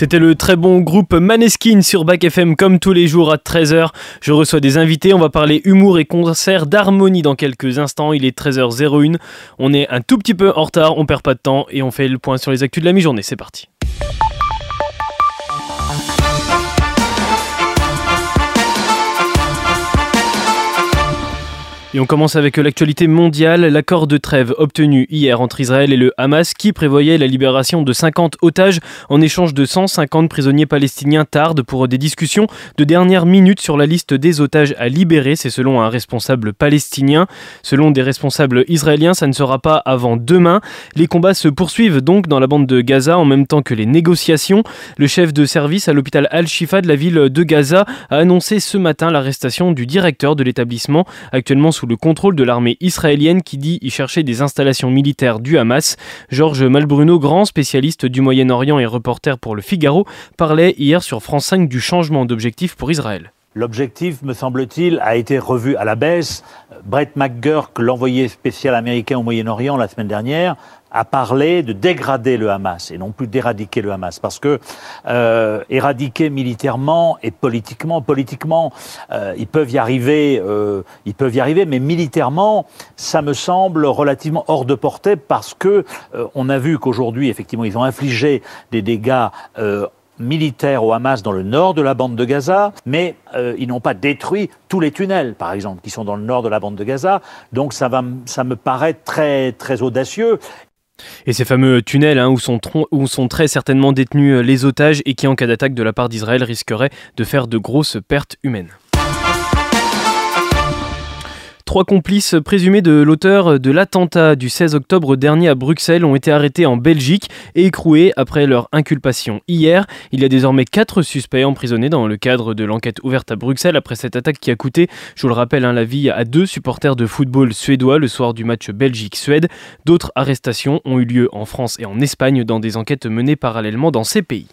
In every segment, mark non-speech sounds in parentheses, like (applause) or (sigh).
C'était le très bon groupe Maneskin sur Bac FM comme tous les jours à 13h. Je reçois des invités, on va parler humour et concert d'harmonie dans quelques instants. Il est 13h01. On est un tout petit peu en retard, on perd pas de temps et on fait le point sur les actus de la mi-journée. C'est parti. Et on commence avec l'actualité mondiale, l'accord de trêve obtenu hier entre Israël et le Hamas qui prévoyait la libération de 50 otages en échange de 150 prisonniers palestiniens tarde pour des discussions de dernière minute sur la liste des otages à libérer, c'est selon un responsable palestinien. Selon des responsables israéliens, ça ne sera pas avant demain. Les combats se poursuivent donc dans la bande de Gaza en même temps que les négociations. Le chef de service à l'hôpital Al-Shifa de la ville de Gaza a annoncé ce matin l'arrestation du directeur de l'établissement actuellement sous le contrôle de l'armée israélienne qui dit y chercher des installations militaires du Hamas. Georges Malbruno, grand spécialiste du Moyen-Orient et reporter pour le Figaro, parlait hier sur France 5 du changement d'objectif pour Israël. L'objectif, me semble-t-il, a été revu à la baisse. Brett McGurk, l'envoyé spécial américain au Moyen-Orient la semaine dernière, a parlé de dégrader le Hamas et non plus d'éradiquer le Hamas. Parce que euh, éradiquer militairement et politiquement, politiquement, euh, ils peuvent y arriver, euh, ils peuvent y arriver, mais militairement, ça me semble relativement hors de portée parce que on a vu qu'aujourd'hui, effectivement, ils ont infligé des dégâts militaires au Hamas dans le nord de la bande de Gaza, mais euh, ils n'ont pas détruit tous les tunnels, par exemple, qui sont dans le nord de la bande de Gaza. Donc ça, va, ça me paraît très, très audacieux. Et ces fameux tunnels hein, où, sont où, sont très certainement détenus euh, les otages et qui, en cas d'attaque de la part d'Israël, risqueraient de faire de grosses pertes humaines. Trois complices présumés de l'auteur de l'attentat du 16 octobre dernier à Bruxelles ont été arrêtés en Belgique et écroués après leur inculpation hier. Il y a désormais quatre suspects emprisonnés dans le cadre de l'enquête ouverte à Bruxelles après cette attaque qui a coûté, je vous le rappelle, hein, la vie à deux supporters de football suédois le soir du match Belgique-Suède. D'autres arrestations ont eu lieu en France et en Espagne dans des enquêtes menées parallèlement dans ces pays.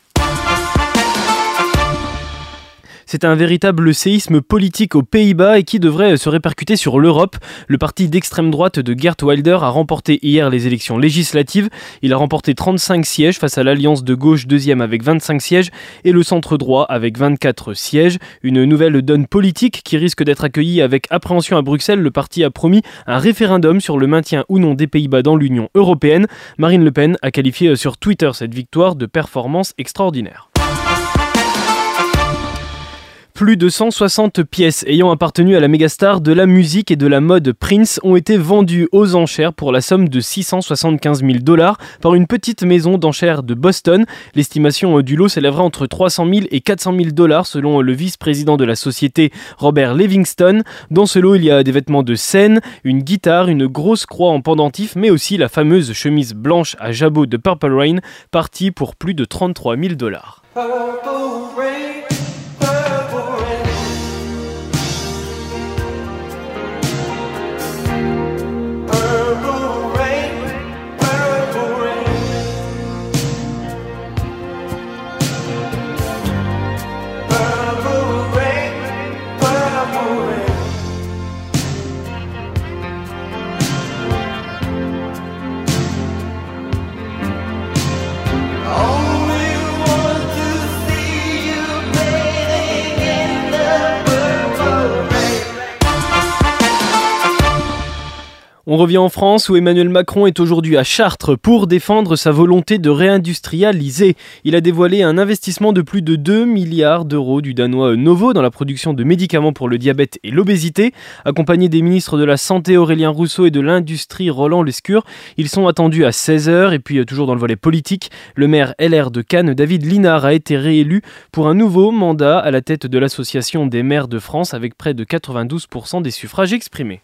C'est un véritable séisme politique aux Pays-Bas et qui devrait se répercuter sur l'Europe. Le parti d'extrême droite de Gert Wilder a remporté hier les élections législatives. Il a remporté 35 sièges face à l'alliance de gauche deuxième avec 25 sièges et le centre droit avec 24 sièges. Une nouvelle donne politique qui risque d'être accueillie avec appréhension à Bruxelles. Le parti a promis un référendum sur le maintien ou non des Pays-Bas dans l'Union européenne. Marine Le Pen a qualifié sur Twitter cette victoire de performance extraordinaire. Plus de 160 pièces ayant appartenu à la mégastar de la musique et de la mode Prince ont été vendues aux enchères pour la somme de 675 000 dollars par une petite maison d'enchères de Boston. L'estimation du lot s'élèvera entre 300 000 et 400 000 dollars selon le vice-président de la société Robert Livingston. Dans ce lot, il y a des vêtements de scène, une guitare, une grosse croix en pendentif, mais aussi la fameuse chemise blanche à jabot de Purple Rain, partie pour plus de 33 000 dollars. On revient en France où Emmanuel Macron est aujourd'hui à Chartres pour défendre sa volonté de réindustrialiser. Il a dévoilé un investissement de plus de 2 milliards d'euros du Danois Novo dans la production de médicaments pour le diabète et l'obésité. Accompagné des ministres de la Santé Aurélien Rousseau et de l'Industrie Roland Lescure, ils sont attendus à 16h et puis euh, toujours dans le volet politique, le maire LR de Cannes, David Linard, a été réélu pour un nouveau mandat à la tête de l'Association des maires de France avec près de 92% des suffrages exprimés.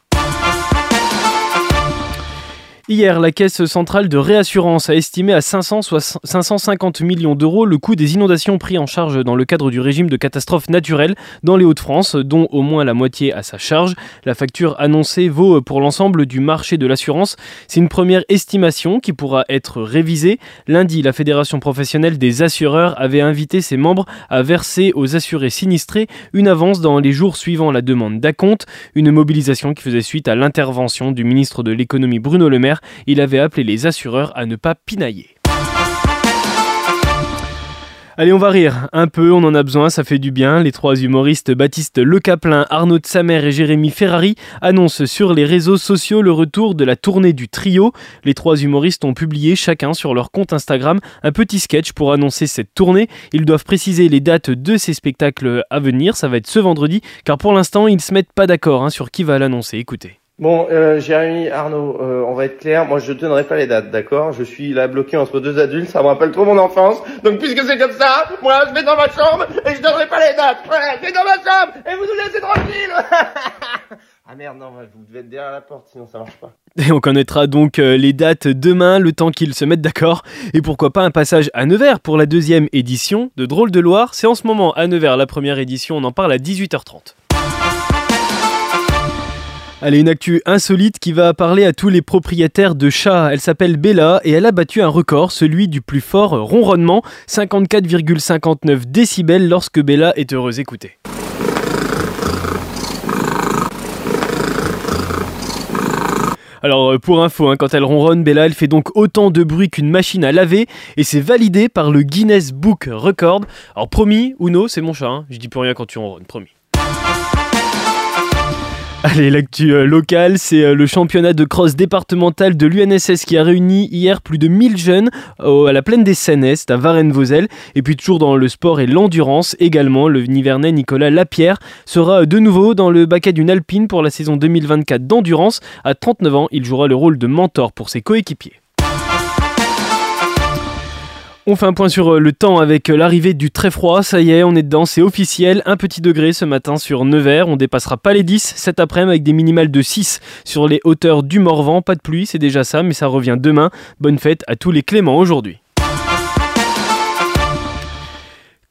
Hier, la Caisse centrale de réassurance a estimé à 550 millions d'euros le coût des inondations pris en charge dans le cadre du régime de catastrophe naturelle dans les Hauts-de-France, dont au moins la moitié à sa charge. La facture annoncée vaut pour l'ensemble du marché de l'assurance. C'est une première estimation qui pourra être révisée. Lundi, la Fédération professionnelle des assureurs avait invité ses membres à verser aux assurés sinistrés une avance dans les jours suivant la demande d'acompte, une mobilisation qui faisait suite à l'intervention du ministre de l'économie Bruno Le Maire il avait appelé les assureurs à ne pas pinailler. Allez, on va rire un peu, on en a besoin, ça fait du bien. Les trois humoristes Baptiste Le Caplin, Arnaud de Samer et Jérémy Ferrari annoncent sur les réseaux sociaux le retour de la tournée du trio. Les trois humoristes ont publié chacun sur leur compte Instagram un petit sketch pour annoncer cette tournée. Ils doivent préciser les dates de ces spectacles à venir, ça va être ce vendredi, car pour l'instant ils ne se mettent pas d'accord hein, sur qui va l'annoncer. Écoutez. Bon, euh, Jérémy, Arnaud, euh, on va être clair. Moi, je donnerai pas les dates, d'accord? Je suis là bloqué entre deux adultes, ça me rappelle trop mon enfance. Donc, puisque c'est comme ça, moi, je vais dans ma chambre et je donnerai pas les dates. Ouais, je vais dans ma chambre et vous nous laissez tranquille. (laughs) ah merde, non, vous devez être derrière la porte, sinon ça marche pas. Et on connaîtra donc euh, les dates demain, le temps qu'ils se mettent d'accord. Et pourquoi pas un passage à Nevers pour la deuxième édition de Drôle de Loire. C'est en ce moment à Nevers la première édition, on en parle à 18h30. Allez, une actu insolite qui va parler à tous les propriétaires de chats. Elle s'appelle Bella et elle a battu un record, celui du plus fort ronronnement, 54,59 décibels lorsque Bella est heureuse. Écoutez. Alors euh, pour info, hein, quand elle ronronne, Bella, elle fait donc autant de bruit qu'une machine à laver et c'est validé par le Guinness Book Record. Alors promis, Uno, c'est mon chat, hein. je dis plus rien quand tu ronronnes, promis. Allez, l'actu euh, locale, c'est euh, le championnat de cross départemental de l'UNSS qui a réuni hier plus de 1000 jeunes à la plaine des Sennest à Varennes-Vauzelles. Et puis toujours dans le sport et l'endurance également, le Nivernais Nicolas Lapierre sera de nouveau dans le baquet d'une Alpine pour la saison 2024 d'endurance. À 39 ans, il jouera le rôle de mentor pour ses coéquipiers. On fait un point sur euh, le temps avec euh, l'arrivée du très froid. Ça y est, on est dedans, c'est officiel. Un petit degré ce matin sur Nevers. On dépassera pas les 10 cet après-midi avec des minimales de 6 sur les hauteurs du Morvan. Pas de pluie, c'est déjà ça, mais ça revient demain. Bonne fête à tous les Cléments aujourd'hui.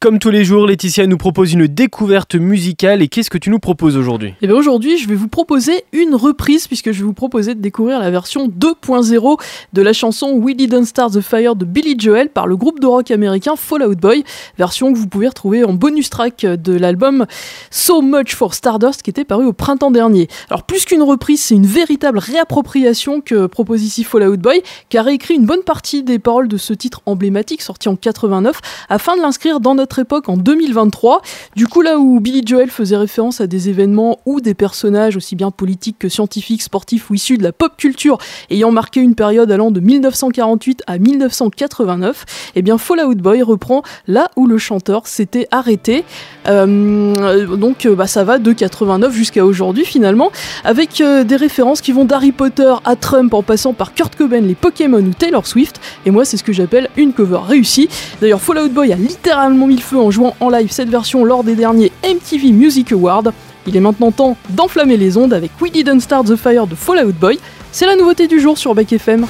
Comme tous les jours, Laetitia nous propose une découverte musicale. Et qu'est-ce que tu nous proposes aujourd'hui? Eh bien aujourd'hui, je vais vous proposer une reprise puisque je vais vous proposer de découvrir la version 2.0 de la chanson We Didn't Start the Fire de Billy Joel par le groupe de rock américain Fallout Boy, version que vous pouvez retrouver en bonus track de l'album So Much for Stardust qui était paru au printemps dernier. Alors plus qu'une reprise, c'est une véritable réappropriation que propose ici Fallout Boy qui a réécrit une bonne partie des paroles de ce titre emblématique sorti en 89 afin de l'inscrire dans notre époque en 2023. Du coup, là où Billy Joel faisait référence à des événements ou des personnages aussi bien politiques que scientifiques, sportifs ou issus de la pop culture ayant marqué une période allant de 1948 à 1989, eh bien Fallout Boy reprend là où le chanteur s'était arrêté. Euh, donc bah, ça va de 89 jusqu'à aujourd'hui finalement, avec euh, des références qui vont d'Harry Potter à Trump en passant par Kurt Cobain, les Pokémon ou Taylor Swift. Et moi c'est ce que j'appelle une cover réussie. D'ailleurs Fallout Boy a littéralement mis feu en jouant en live cette version lors des derniers MTV Music Awards. Il est maintenant temps d'enflammer les ondes avec We Didn't Start the Fire de Fallout Boy. C'est la nouveauté du jour sur Back FM.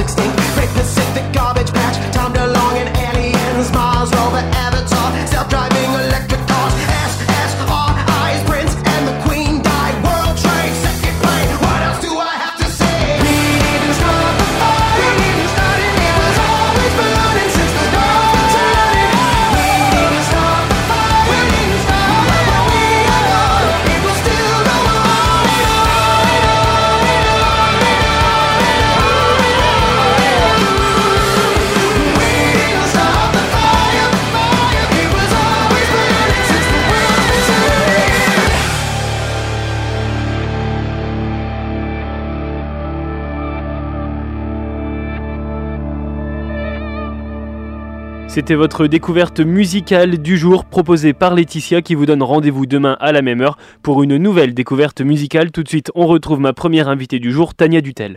extinct. C'était votre découverte musicale du jour proposée par Laetitia qui vous donne rendez-vous demain à la même heure pour une nouvelle découverte musicale. Tout de suite, on retrouve ma première invitée du jour, Tania Dutel.